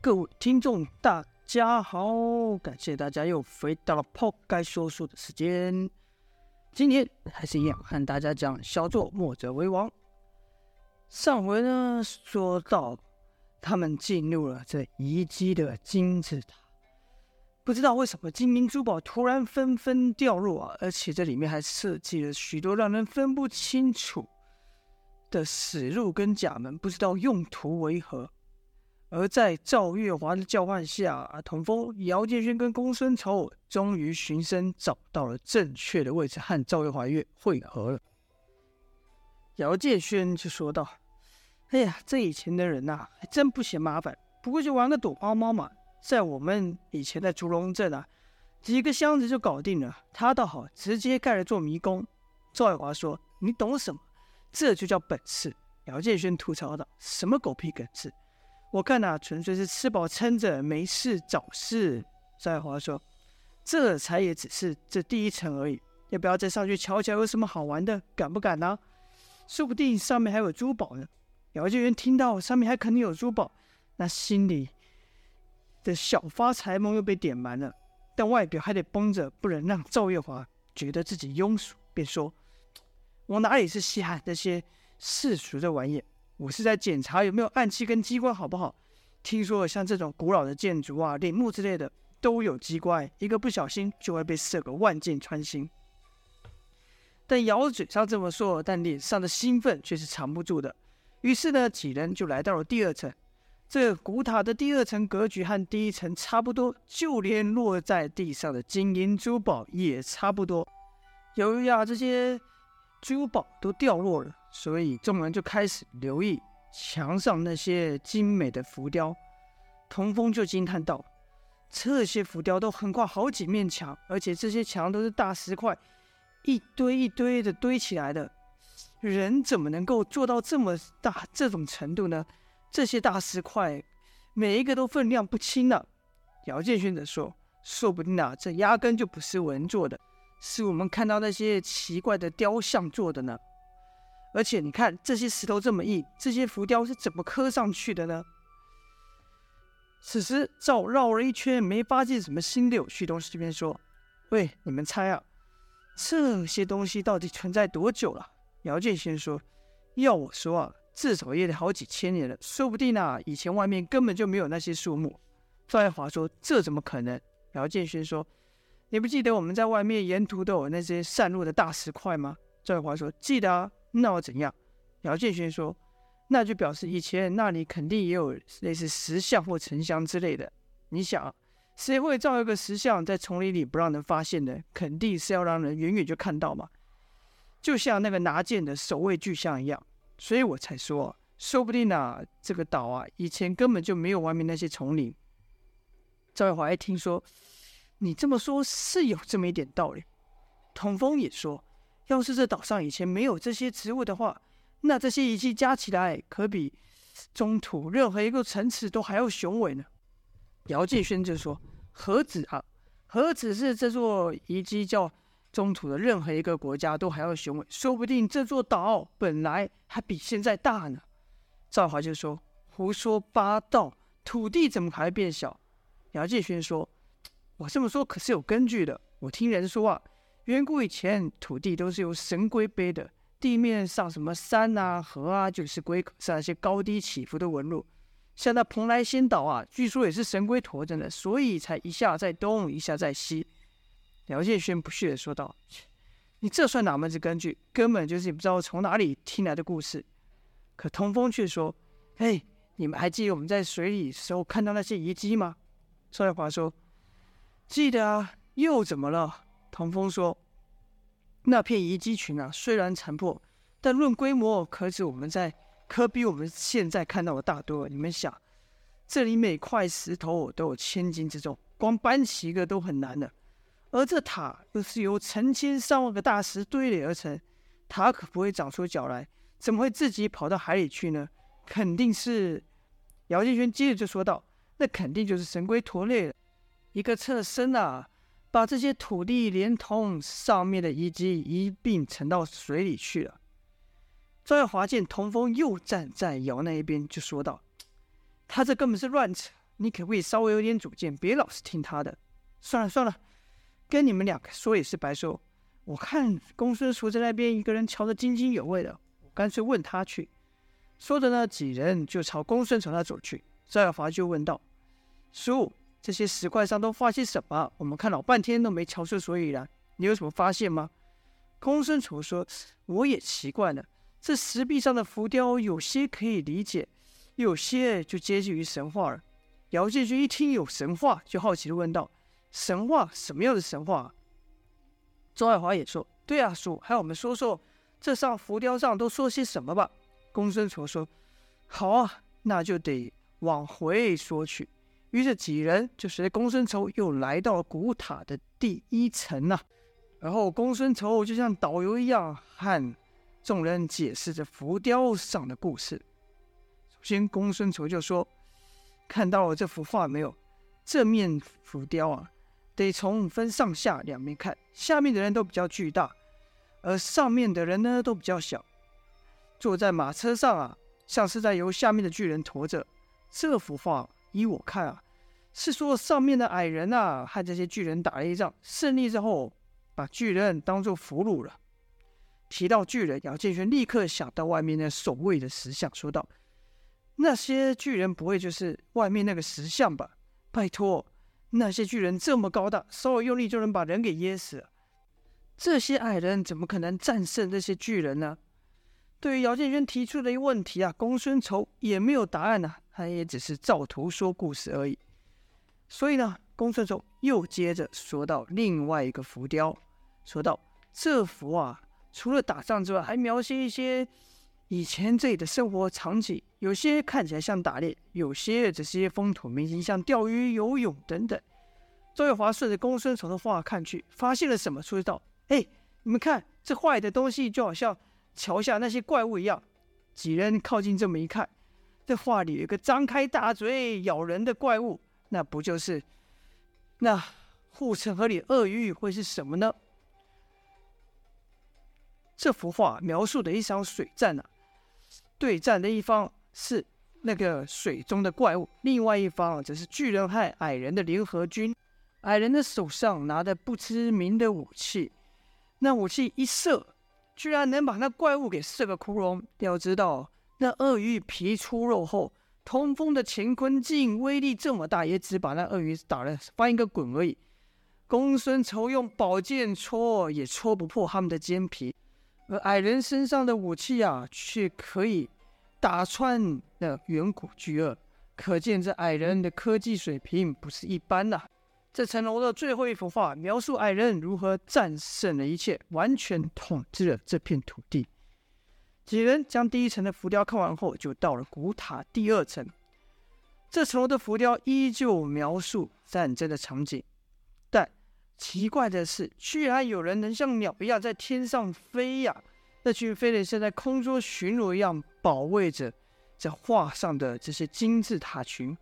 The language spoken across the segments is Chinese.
各位听众，大家好，感谢大家又回到了抛开说书的时间。今天还是一样，和大家讲小作墨者为王。上回呢，说到他们进入了这遗迹的金字塔，不知道为什么金银珠宝突然纷纷掉落啊，而且这里面还设计了许多让人分不清楚的死路跟甲门，不知道用途为何。而在赵月华的叫唤下，童风、姚建轩跟公孙丑终于循声找到了正确的位置，和赵月华月会合了。姚建轩就说道：“哎呀，这以前的人呐、啊，还真不嫌麻烦，不过就玩个躲猫猫嘛。在我们以前的竹龙镇啊，几个箱子就搞定了。他倒好，直接盖了座迷宫。”赵月华说：“你懂什么？这就叫本事。”姚建轩吐槽道：“什么狗屁本事？”我看呐、纯粹是吃饱撑着，没事找事。赵月华说：“这才也只是这第一层而已，要不要再上去瞧瞧有什么好玩的？敢不敢呢、说不定上面还有珠宝呢。”姚建元听到上面还肯定有珠宝，那心里的小发财梦又被点满了，但外表还得绷着，不能让赵月华觉得自己庸俗，便说：“我哪里是稀罕这些世俗的玩意？”我是在检查有没有暗器跟机关，好不好？听说像这种古老的建筑啊、陵墓之类的都有机关，一个不小心就会被射个万箭穿心。但姚嘴上这么说，但脸上的兴奋却是藏不住的。于是呢，几人就来到了第二层。这古塔的第二层格局和第一层差不多，就连落在地上的金银珠宝也差不多。由于啊，这些珠宝都掉落了。所以众人就开始留意墙上那些精美的浮雕，童风就惊叹道：“这些浮雕都横跨好几面墙，而且这些墙都是大石块，一堆一堆的堆起来的。人怎么能够做到这么大这种程度呢？这些大石块每一个都分量不轻呢、”姚建勋则说：“说不定啊，这压根就不是人做的，是我们看到那些奇怪的雕像做的呢。”而且你看这些石头这么硬，这些浮雕是怎么刻上去的呢？此时赵绕了一圈，没发现什么新的有趣东西，这边说：“喂，你们猜啊，这些东西到底存在多久了？”姚建先说：“要我说啊，至少也得好几千年了，说不定啊，以前外面根本就没有那些树木。”赵爱华说：“这怎么可能？”姚建勋说：“你不记得我们在外面沿途都有那些散落的大石块吗？”赵爱华说：“记得啊。”那又怎样？姚建轩说：“那就表示以前那里肯定也有类似石像或沉香之类的。你想，谁会造一个石像在丛林里不让人发现的？肯定是要让人远远就看到嘛。就像那个拿剑的守卫巨像一样。所以我才说，说不定啊，这个岛啊，以前根本就没有外面那些丛林。”赵月华一听说，你这么说，是有这么一点道理。童风也说。要是这岛上以前没有这些植物的话，那这些遗迹加起来可比中土任何一个城池都还要雄伟呢。姚建轩就说：“何止啊，何止是这座遗迹叫中土的任何一个国家都还要雄伟？说不定这座岛本来还比现在大呢。”赵华就说：“胡说八道，土地怎么还会变小？”姚建轩说：“我这么说可是有根据的，我听人说啊。”远古以前，土地都是由神龟背的，地面上什么山啊、河啊，就是龟壳上那些高低起伏的纹路。像那蓬莱仙岛啊，据说也是神龟驮着呢，所以才一下在东，一下在西。姚建轩不屑地说道：“你这算哪门子根据？根本就是你不知道从哪里听来的故事。”可童风却说：“嘿，你们还记得我们在水里时候看到那些遗迹吗？”赵月华说：“记得啊，又怎么了？”童风说：“那片遗迹群啊，虽然残破，但论规模，可是我们在可比我们现在看到的大多了。你们想，这里每块石头都有千斤之重，光搬起一个都很难的。而这塔又是由成千上万个大石堆垒而成，塔可不会长出脚来，怎么会自己跑到海里去呢？肯定是……”姚建轩接着就说道：“那肯定就是神龟驮累了，一个侧身啊。”把这些土地连同上面的遗迹一并沉到水里去了。赵耀华见童风又站在姚那一边，就说道：“他这根本是乱扯，你可不可以稍微有点主见，别老是听他的？算了算了，跟你们两个说也是白说。我看公孙仇在那边一个人瞧得津津有味的，我干脆问他去。说着呢，几人就朝公孙仇那走去。赵耀华就问道：“叔，这些石块上都画些什么？我们看老半天都没瞧出所以然，你有什么发现吗？”公孙仇说：“我也奇怪了，这石壁上的浮雕有些可以理解，有些就接近于神话了。”姚建军一听有神话，就好奇地问道：“神话？什么样的神话？”周爱华也说：“对啊，叔，还有我们说说这上浮雕上都说些什么吧。”公孙仇说：“好啊，那就得往回说去。”于是几人就随着公孙仇又来到了古塔的第一层呐、然后公孙仇就像导游一样，和众人解释着浮雕上的故事。首先，公孙仇就说。看到了这幅画没有？这面浮雕啊，得从分上下两面看。下面的人都比较巨大，而上面的人呢都比较小。坐在马车上啊，像是在由下面的巨人驮着。这幅画依我看啊，是说上面的矮人啊和这些巨人打了一仗，胜利之后把巨人当做俘虏了。提到巨人，姚建轩立刻想到外面那守卫的石像，说道。那些巨人不会就是外面那个石像吧？拜托，那些巨人这么高大，稍微用力就能把人给噎死。这些矮人怎么可能战胜这些巨人呢？对于姚建轩提出的一问题啊，公孙仇也没有答案呐、他也只是照图说故事而已。所以呢，公孙仇又接着说到另外一个浮雕，说到这幅啊，除了打仗之外，还描写一些。以前这里的生活场景，有些看起来像打猎，有些只是一些风土民情，像钓鱼、游泳等等。周月华顺着公孙仇的话看去，发现了什么？说道：“哎，你们看，这画里的东西就好像桥下那些怪物一样。”几人靠近这么一看，这画里有个张开大嘴咬人的怪物，那不就是那护城河里鳄鱼会是什么呢？这幅画描述的一场水战啊。对战的一方是那个水中的怪物，另外一方则是巨人和矮人的联合军。矮人的手上拿着不知名的武器，那武器一射，居然能把那怪物给射个窟窿。要知道，那鳄鱼皮粗肉厚，通风的乾坤镜威力这么大，也只把那鳄鱼打了翻一个滚而已。公孙仇用宝剑戳，也戳不破他们的肩皮。而矮人身上的武器啊，却可以打穿那远古巨鳄，可见这矮人的科技水平不是一般呐、这层楼的最后一幅画，描述矮人如何战胜了一切，完全统治了这片土地。几人将第一层的浮雕看完后，就到了古塔第二层。这层楼的浮雕依旧描述战争的场景，但。奇怪的是，居然有人能像鸟一样在天上飞呀！那群飞人像在空中巡逻一样，保卫着这画上的这些金字塔群。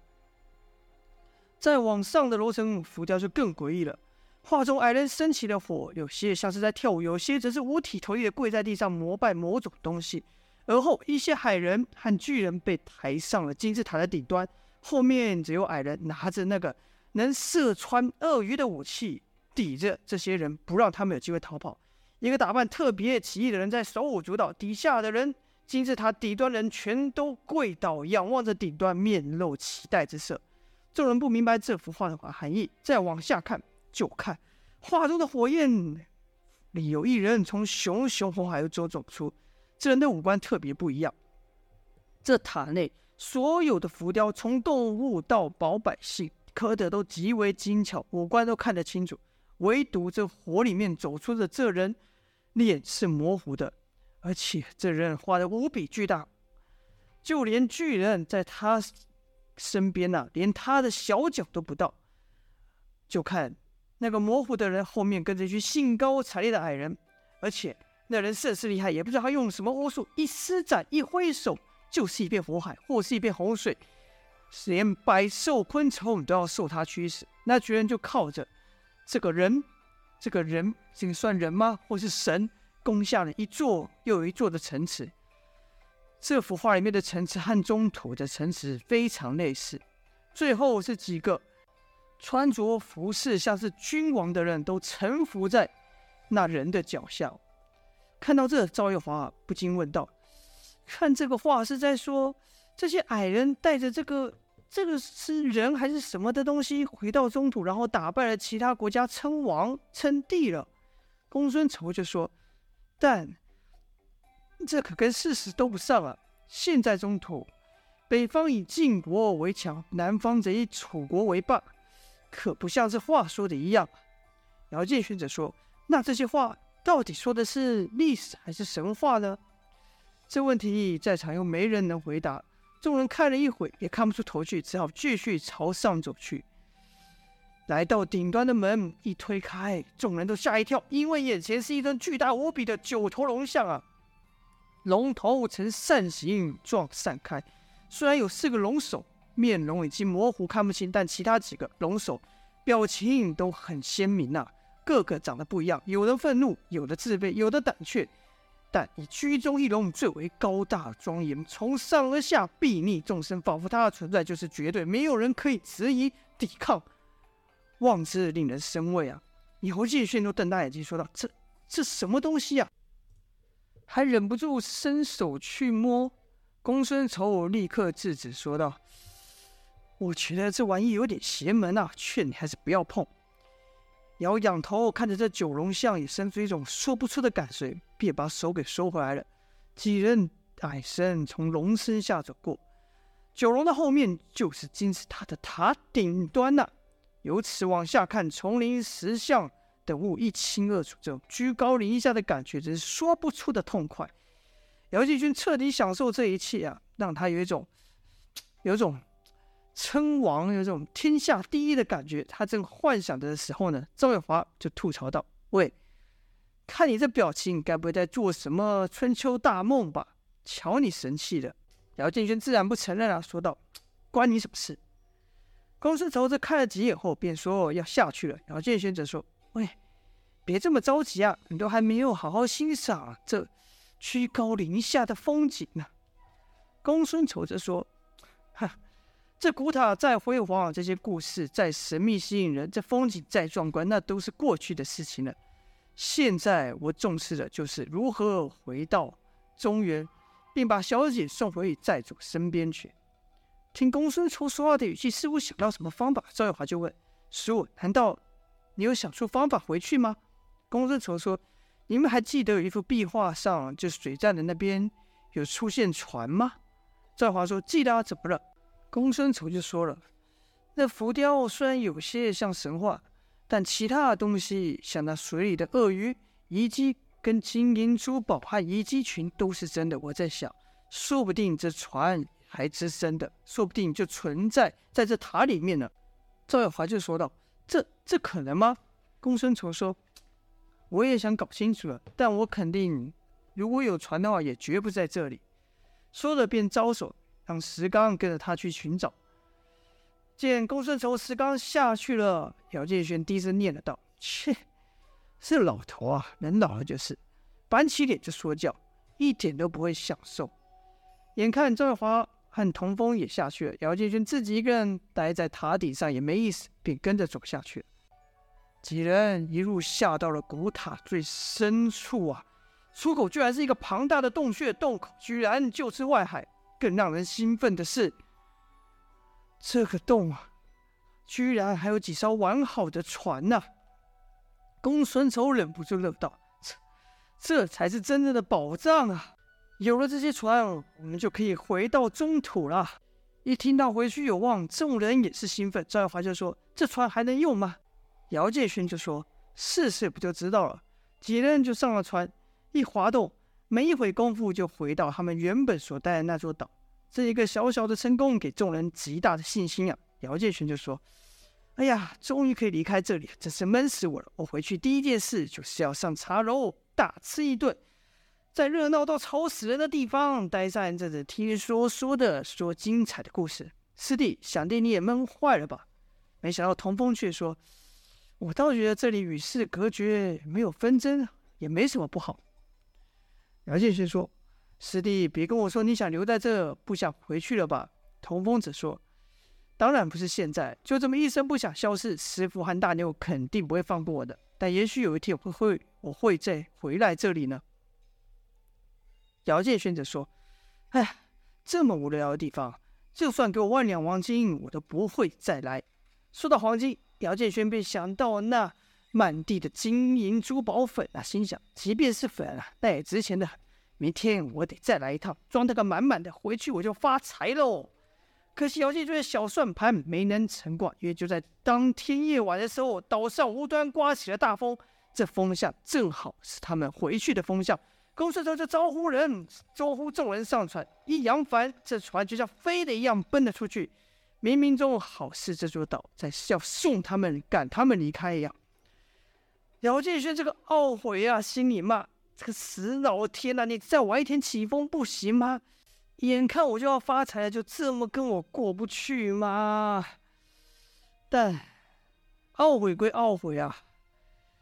再往上的楼层浮雕就更诡异了。画中矮人升起的火，有些像是在跳舞，有些则是五体投地的跪在地上膜拜某种东西。而后，一些矮人和巨人被抬上了金字塔的顶端，后面只有矮人拿着那个能射穿鳄鱼的武器。抵着这些人，不让他们有机会逃跑。一个打扮特别奇异的人在手舞足蹈，底下的人，金字塔底端人全都跪倒，仰望着顶端，面露期待之色。众人不明白这幅画的含义，再往下看，就看画中的火焰里有一人从熊熊火海中走出，这人的五官特别不一样。这塔内所有的浮雕，从动物到老百姓，刻得都极为精巧，五官都看得清楚。唯独这火里面走出的这人，脸是模糊的，而且这人画的无比巨大，就连巨人在他身边呐、啊，连他的小脚都不到。就看那个模糊的人后面跟着一群兴高采烈的矮人，而且那人甚是厉害，也不知道他用什么巫术，一施展一挥手就是一片火海，或是一片洪水，连百兽昆虫都要受他驱使。那巨人就靠着。这个人，这个人，这个算人吗？或是神？攻下了一座又一座的城池。这幅画里面的城池和中土的城池非常类似，最后是几个穿着服饰像是君王的人都臣服在那人的脚下。看到这，赵月华不禁问道：“看这个话是在说这些矮人带着这个这个是人还是什么的东西回到中土，然后打败了其他国家，称王称帝了？”公孙仇就说：“但这可跟事实都不上啊！现在中土北方以晋国为强，南方则以楚国为霸，可不像这话说的一样。”姚建勋则说：“那这些话到底说的是历史还是神话呢？”这问题在场又没人能回答，众人看了一会也看不出头绪，只好继续朝上走去。来到顶端的门一推开，众人都吓一跳，因为眼前是一尊巨大无比的九头龙像啊！龙头呈扇形状散开，虽然有四个龙首，面容已经模糊看不清，但其他几个龙首表情都很鲜明呐、啊，个个长得不一样，有的愤怒，有的自卑，有的胆怯，但以居中一龙最为高大庄严，从上而下睥睨众生，仿佛他的存在就是绝对，没有人可以质疑抵抗。望之令人生畏啊！姚建勋都瞪大眼睛说道：“这这什么东西啊？”还忍不住伸手去摸。公孙仇立刻制止说道：“我觉得这玩意有点邪门啊，劝你还是不要碰。”姚仰头看着这九龙像，也生出一种说不出的感觉，便把手给收回来了。几人矮身从龙身下走过，九龙的后面就是金字塔的塔顶端呐、由此往下看，丛林石像等物一清二楚，这种居高临下的感觉真是说不出的痛快。姚继军彻底享受这一切啊，让他有一种有一种称王、有一种天下第一的感觉。他正幻想着的时候呢，赵月华就吐槽道：“喂，看你这表情，该不会在做什么春秋大梦吧？瞧你神气的。”姚建军自然不承认啊，说道：“关你什么事？”公孙仇这看了几眼后，便说要下去了。姚建轩则说：“喂，别这么着急啊，你都还没有好好欣赏这居高临下的风景呢。”公孙丑则说：“哈，这古塔再辉煌，这些故事再神秘吸引人，这风景再壮观，那都是过去的事情了。现在我重视的就是如何回到中原，并把小姐送回寨主身边去。”听公孙丑说话的语气，似乎想到什么方法。赵月华就问：“叔，难道你有想出方法回去吗？”公孙仇说：“你们还记得有一幅壁画上，就是水战的那边有出现船吗？”赵华说：“记得啊，怎么了？”公孙仇就说了：“那浮雕虽然有些像神话，但其他的东西，像那水里的鳄鱼遗迹、跟金银珠宝和遗迹群，都是真的。我在想，说不定这船……”还是真的，说不定就存在在这塔里面呢。赵月华就说道：“这可能吗？”公孙仇说：“我也想搞清楚了，但我肯定，如果有船的话，也绝不在这里。”说着便招手，让石刚跟着他去寻找。见公孙仇、石刚下去了，姚建轩低声念了道：“切，这老头啊，人老了就是，板起脸就说教，一点都不会享受。”眼看赵月华。和童风也下去了，姚建轩自己一个人待在塔顶上也没意思，便跟着走下去了。几人一路下到了古塔最深处啊，出口居然是一个庞大的洞穴，洞口居然就是外海。更让人兴奋的是，这个洞啊，居然还有几艘完好的船呐、公孙仇忍不住乐道：“这，这才是真正的宝藏啊！”有了这些船，我们就可以回到中土了。一听到回去有望，众人也是兴奋。赵月华就说：“这船还能用吗？”姚建勋就说：“试试不就知道了。”几人就上了船，一滑动，没一会功夫就回到他们原本所待的那座岛。这一个小小的成功，给众人极大的信心啊！姚建勋就说：“哎呀，终于可以离开这里，真是闷死我了！我回去第一件事就是要上茶楼大吃一顿。”在热闹到吵死人的地方待上一阵子，听说说的说精彩的故事。师弟，想必你也闷坏了吧？没想到童风却说：“我倒觉得这里与世隔绝，没有纷争，也没什么不好。”姚建勋说：“师弟，别跟我说你想留在这，不想回去了吧？”童风者说：“当然不是现在，就这么一声不响消失。师傅和大牛肯定不会放过我的，但也许有一天我会，我会再回来这里呢。姚建轩则说：“哎，这么无聊的地方，就算给我万两黄金，我都不会再来。”说到黄金，姚建轩便想到那满地的金银珠宝粉啊，心想：即便是粉啊，那也值钱的很。明天我得再来一趟，装得个满满的，回去我就发财喽。可惜姚建轩的小算盘没能成挂，因为就在当天夜晚的时候，岛上无端刮起了大风，这风向正好是他们回去的风向。公孙仇就招呼人，招呼众人上船。一扬帆，这船就像飞的一样奔了出去。冥冥中好似这座岛在要送他们、赶他们离开一样。姚建轩这个懊悔啊，心里骂：“这个死老天呐、你再晚一天起风不行吗？眼看我就要发财了，就这么跟我过不去吗？”但懊悔归懊悔啊。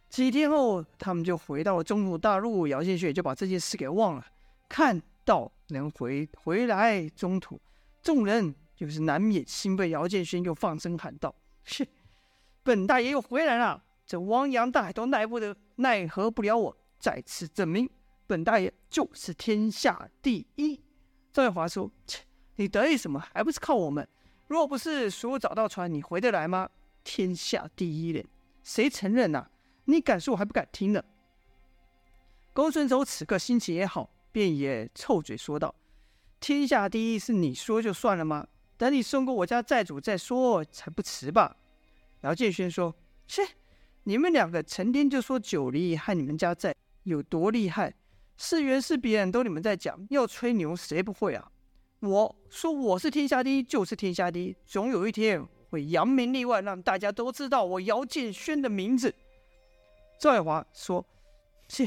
几天后，他们就回到了中土大陆。姚建勋也就把这件事给忘了。看到能回回来中土，众人就是难免心被。姚建勋又放声喊道：“是，本大爷又回来了！这汪洋大海都奈不得，奈何不了我。再次证明，本大爷就是天下第一。”赵月华说：“切，你得意什么？还不是靠我们？若不是叔找到船，你回得来吗？天下第一人，谁承认呐、啊？”你敢说，我还不敢听呢。公孙仇此刻心情也好，便也臭嘴说道：“天下第一是你说就算了吗？等你胜过我家债主再说，才不迟吧？”姚建轩说：“切，你们两个成天就说九黎和你们家债有多厉害，是缘是扁都你们在讲，要吹牛谁不会啊？我说我是天下第一，就是天下第一，总有一天会扬名立万，让大家都知道我姚建轩的名字。”赵爱华说：“切，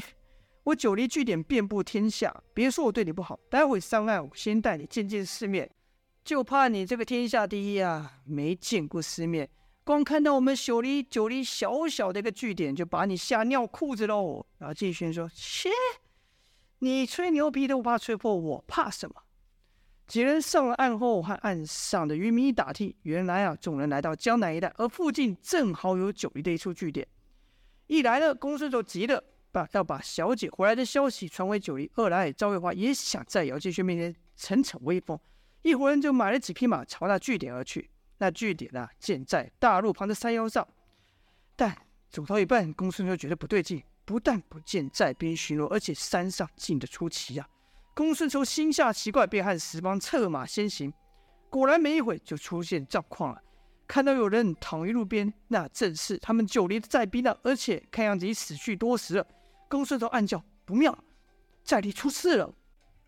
我九黎据点遍布天下，别说我对你不好，待会上岸，我先带你见见世面。就怕你这个天下第一啊，没见过世面，光看到我们九黎九黎小小的一个据点，就把你吓尿裤子喽。”然后季轩说：“切，你吹牛逼都不怕吹破，我怕什么？”几人上了岸后，和岸上的渔民一打听，原来啊，众人来到江南一带，而附近正好有九黎的一处据点。一来了，公孙仇急了，把要把小姐回来的消息传回九黎；二来，赵月华也想在姚建轩面前逞逞威风，一伙人就买了几匹马，朝那据点而去。那据点啊，建在大路旁的山腰上。但走到一半，公孙仇觉得不对劲，不但不见寨兵巡逻，而且山上静得出奇啊！公孙仇心下奇怪，便和十帮策马先行。果然没一会就出现状况了。看到有人躺于路边，那正是他们九黎的寨兵了，而且看样子已死去多时了。公孙仇暗叫不妙，寨里出事了。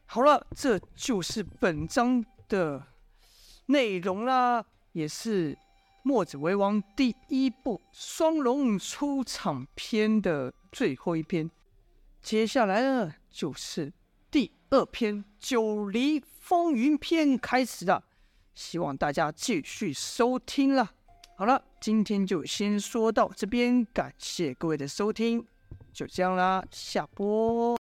好了，这就是本章的内容啦，也是墨子为王第一部双龙出场篇的最后一篇。接下来呢，就是第二篇九黎风云篇开始了。希望大家继续收听了。好了，今天就先说到这边，感谢各位的收听，就这样啦，下播。